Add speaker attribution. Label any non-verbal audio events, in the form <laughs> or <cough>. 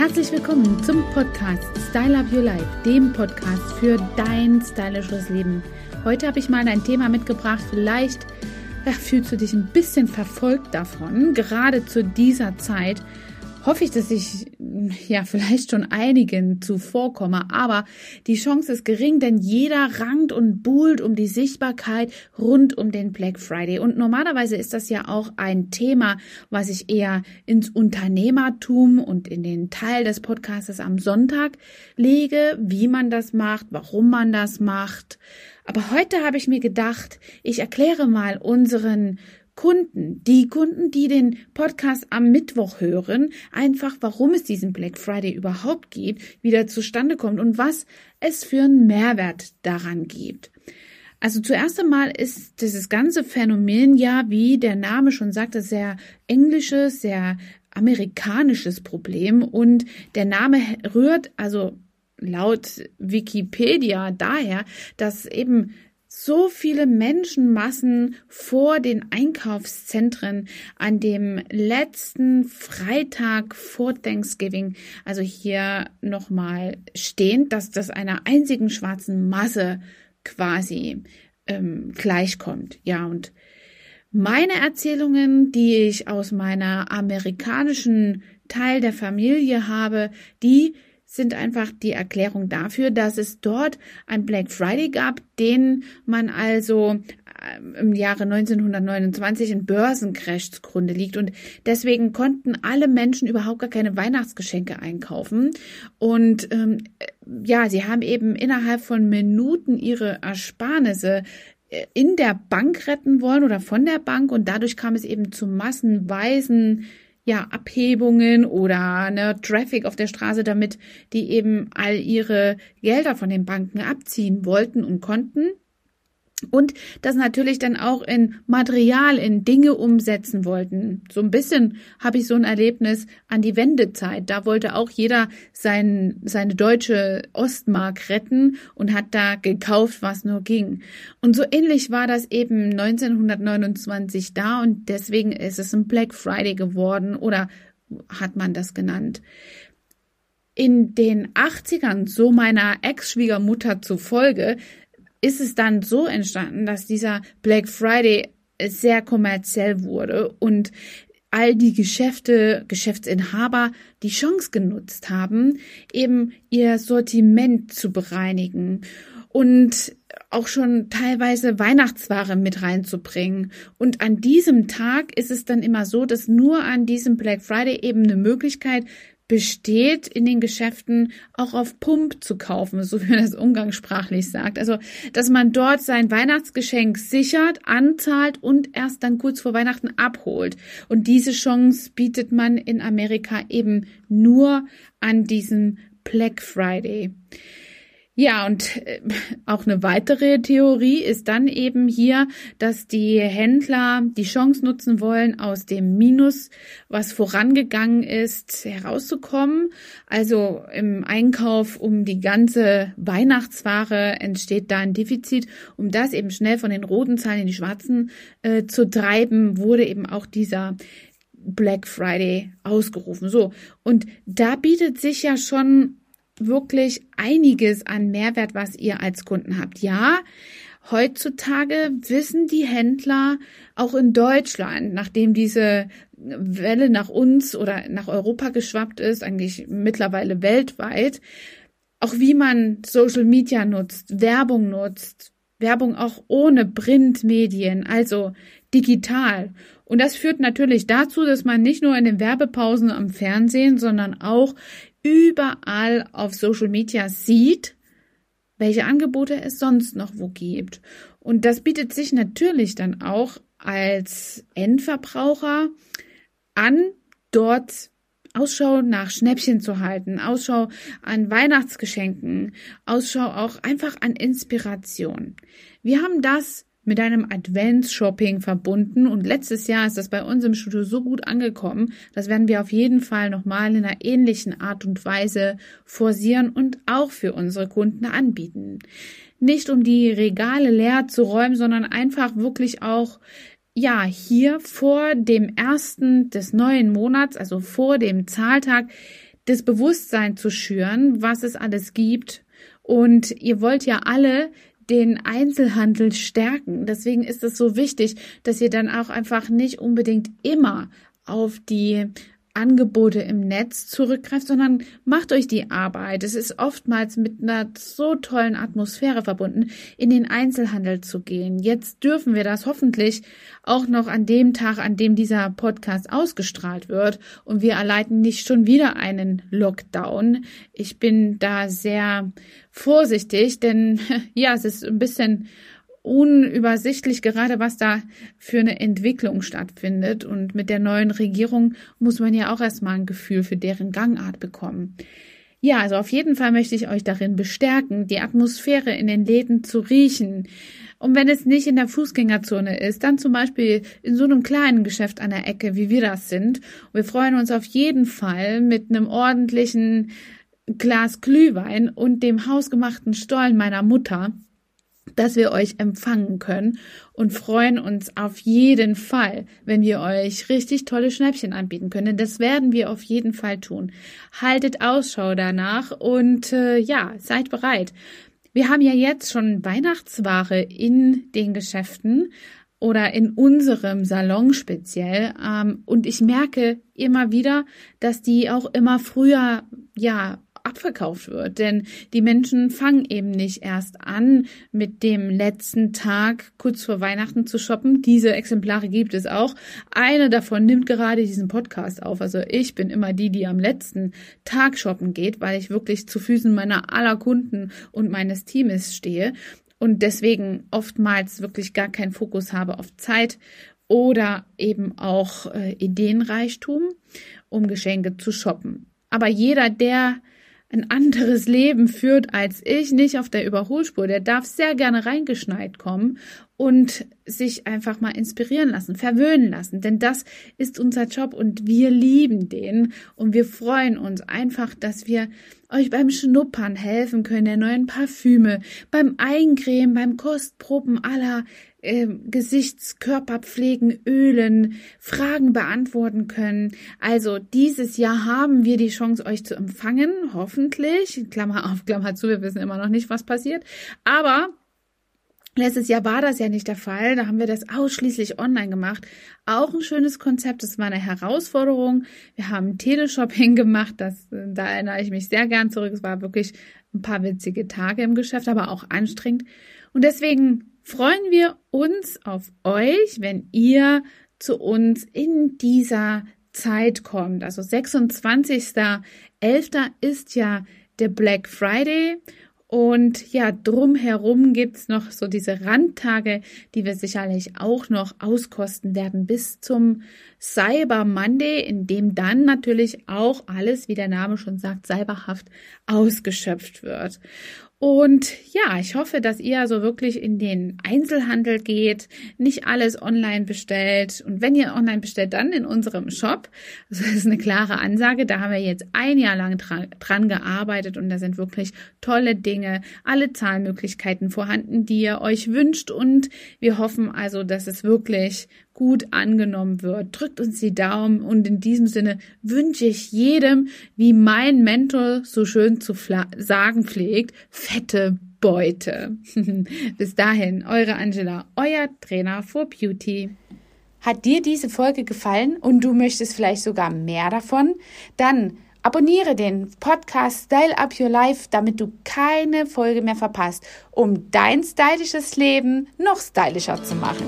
Speaker 1: Herzlich willkommen zum Podcast Style Up Your Life, dem Podcast für dein stylisches Leben. Heute habe ich mal ein Thema mitgebracht, vielleicht ja, fühlst du dich ein bisschen verfolgt davon, gerade zu dieser Zeit, hoffe ich, dass ich ja vielleicht schon einigen zuvorkomme, aber die Chance ist gering, denn jeder rankt und buhlt um die Sichtbarkeit rund um den Black Friday. Und normalerweise ist das ja auch ein Thema, was ich eher ins Unternehmertum und in den Teil des Podcasts am Sonntag lege, wie man das macht, warum man das macht. Aber heute habe ich mir gedacht, ich erkläre mal unseren Kunden, die Kunden, die den Podcast am Mittwoch hören, einfach warum es diesen Black Friday überhaupt gibt, wie der zustande kommt und was es für einen Mehrwert daran gibt. Also zuerst einmal ist dieses ganze Phänomen ja, wie der Name schon sagte, sehr englisches, sehr amerikanisches Problem und der Name rührt also laut Wikipedia daher, dass eben so viele Menschenmassen vor den Einkaufszentren an dem letzten Freitag vor Thanksgiving, also hier nochmal stehen, dass das einer einzigen schwarzen Masse quasi ähm, gleichkommt. Ja, und meine Erzählungen, die ich aus meiner amerikanischen Teil der Familie habe, die sind einfach die Erklärung dafür, dass es dort ein Black Friday gab, den man also äh, im Jahre 1929 in Börsencrash zugrunde liegt. Und deswegen konnten alle Menschen überhaupt gar keine Weihnachtsgeschenke einkaufen. Und ähm, ja, sie haben eben innerhalb von Minuten ihre Ersparnisse äh, in der Bank retten wollen oder von der Bank. Und dadurch kam es eben zu massenweisen ja, Abhebungen oder ne, Traffic auf der Straße, damit die eben all ihre Gelder von den Banken abziehen wollten und konnten und das natürlich dann auch in Material, in Dinge umsetzen wollten. So ein bisschen habe ich so ein Erlebnis an die Wendezeit. Da wollte auch jeder sein, seine deutsche Ostmark retten und hat da gekauft, was nur ging. Und so ähnlich war das eben 1929 da und deswegen ist es ein Black Friday geworden oder hat man das genannt. In den 80ern, so meiner Ex-Schwiegermutter zufolge, ist es dann so entstanden, dass dieser Black Friday sehr kommerziell wurde und all die Geschäfte, Geschäftsinhaber die Chance genutzt haben, eben ihr Sortiment zu bereinigen und auch schon teilweise Weihnachtsware mit reinzubringen. Und an diesem Tag ist es dann immer so, dass nur an diesem Black Friday eben eine Möglichkeit besteht in den Geschäften auch auf Pump zu kaufen, so wie man das umgangssprachlich sagt. Also, dass man dort sein Weihnachtsgeschenk sichert, anzahlt und erst dann kurz vor Weihnachten abholt. Und diese Chance bietet man in Amerika eben nur an diesem Black Friday. Ja, und äh, auch eine weitere Theorie ist dann eben hier, dass die Händler die Chance nutzen wollen, aus dem Minus, was vorangegangen ist, herauszukommen. Also im Einkauf um die ganze Weihnachtsware entsteht da ein Defizit. Um das eben schnell von den roten Zahlen in die schwarzen äh, zu treiben, wurde eben auch dieser Black Friday ausgerufen. So. Und da bietet sich ja schon wirklich einiges an Mehrwert, was ihr als Kunden habt. Ja, heutzutage wissen die Händler auch in Deutschland, nachdem diese Welle nach uns oder nach Europa geschwappt ist, eigentlich mittlerweile weltweit, auch wie man Social Media nutzt, Werbung nutzt, Werbung auch ohne Printmedien, also digital. Und das führt natürlich dazu, dass man nicht nur in den Werbepausen am Fernsehen, sondern auch überall auf Social Media sieht, welche Angebote es sonst noch wo gibt. Und das bietet sich natürlich dann auch als Endverbraucher an, dort Ausschau nach Schnäppchen zu halten, Ausschau an Weihnachtsgeschenken, Ausschau auch einfach an Inspiration. Wir haben das mit einem Advents-Shopping verbunden und letztes Jahr ist das bei uns im Studio so gut angekommen, das werden wir auf jeden Fall nochmal in einer ähnlichen Art und Weise forcieren und auch für unsere Kunden anbieten. Nicht um die Regale leer zu räumen, sondern einfach wirklich auch ja, hier vor dem ersten des neuen Monats, also vor dem Zahltag, das Bewusstsein zu schüren, was es alles gibt. Und ihr wollt ja alle den Einzelhandel stärken. Deswegen ist es so wichtig, dass ihr dann auch einfach nicht unbedingt immer auf die Angebote im Netz zurückgreift, sondern macht euch die Arbeit. Es ist oftmals mit einer so tollen Atmosphäre verbunden, in den Einzelhandel zu gehen. Jetzt dürfen wir das hoffentlich auch noch an dem Tag, an dem dieser Podcast ausgestrahlt wird und wir erleiden nicht schon wieder einen Lockdown. Ich bin da sehr vorsichtig, denn <laughs> ja, es ist ein bisschen unübersichtlich gerade, was da für eine Entwicklung stattfindet. Und mit der neuen Regierung muss man ja auch erstmal ein Gefühl für deren Gangart bekommen. Ja, also auf jeden Fall möchte ich euch darin bestärken, die Atmosphäre in den Läden zu riechen. Und wenn es nicht in der Fußgängerzone ist, dann zum Beispiel in so einem kleinen Geschäft an der Ecke, wie wir das sind. Und wir freuen uns auf jeden Fall mit einem ordentlichen Glas Glühwein und dem hausgemachten Stollen meiner Mutter dass wir euch empfangen können und freuen uns auf jeden Fall, wenn wir euch richtig tolle Schnäppchen anbieten können. Denn das werden wir auf jeden Fall tun. Haltet Ausschau danach und äh, ja, seid bereit. Wir haben ja jetzt schon Weihnachtsware in den Geschäften oder in unserem Salon speziell. Ähm, und ich merke immer wieder, dass die auch immer früher ja abverkauft wird. Denn die Menschen fangen eben nicht erst an, mit dem letzten Tag kurz vor Weihnachten zu shoppen. Diese Exemplare gibt es auch. Eine davon nimmt gerade diesen Podcast auf. Also ich bin immer die, die am letzten Tag shoppen geht, weil ich wirklich zu Füßen meiner aller Kunden und meines Teams stehe und deswegen oftmals wirklich gar keinen Fokus habe auf Zeit oder eben auch äh, Ideenreichtum, um Geschenke zu shoppen. Aber jeder, der ein anderes Leben führt als ich, nicht auf der Überholspur, der darf sehr gerne reingeschneit kommen und sich einfach mal inspirieren lassen, verwöhnen lassen, denn das ist unser Job und wir lieben den und wir freuen uns einfach, dass wir euch beim Schnuppern helfen können der neuen Parfüme, beim Eincremen, beim Kostproben aller äh, Gesichtskörperpflegen, Ölen, Fragen beantworten können. Also dieses Jahr haben wir die Chance, euch zu empfangen, hoffentlich. Klammer auf, Klammer zu, wir wissen immer noch nicht, was passiert. Aber Letztes Jahr war das ja nicht der Fall. Da haben wir das ausschließlich online gemacht. Auch ein schönes Konzept. Das war eine Herausforderung. Wir haben Teleshopping <laughs> gemacht. Das, da erinnere ich mich sehr gern zurück. Es war wirklich ein paar witzige Tage im Geschäft, aber auch anstrengend. Und deswegen freuen wir uns auf euch, wenn ihr zu uns in dieser Zeit kommt. Also 26.11. ist ja der Black Friday und ja, drumherum gibt's noch so diese Randtage, die wir sicherlich auch noch auskosten werden bis zum Cyber Monday, in dem dann natürlich auch alles, wie der Name schon sagt, cyberhaft ausgeschöpft wird. Und ja, ich hoffe, dass ihr also wirklich in den Einzelhandel geht, nicht alles online bestellt. Und wenn ihr online bestellt, dann in unserem Shop. Das ist eine klare Ansage. Da haben wir jetzt ein Jahr lang dran gearbeitet und da sind wirklich tolle Dinge, alle Zahlmöglichkeiten vorhanden, die ihr euch wünscht. Und wir hoffen also, dass es wirklich gut angenommen wird. Drückt uns die Daumen und in diesem Sinne wünsche ich jedem, wie mein Mentor so schön zu sagen pflegt, fette Beute. <laughs> Bis dahin, eure Angela, euer Trainer for Beauty. Hat dir diese Folge gefallen und du möchtest vielleicht sogar mehr davon? Dann abonniere den Podcast Style Up Your Life, damit du keine Folge mehr verpasst, um dein stylisches Leben noch stylischer zu machen.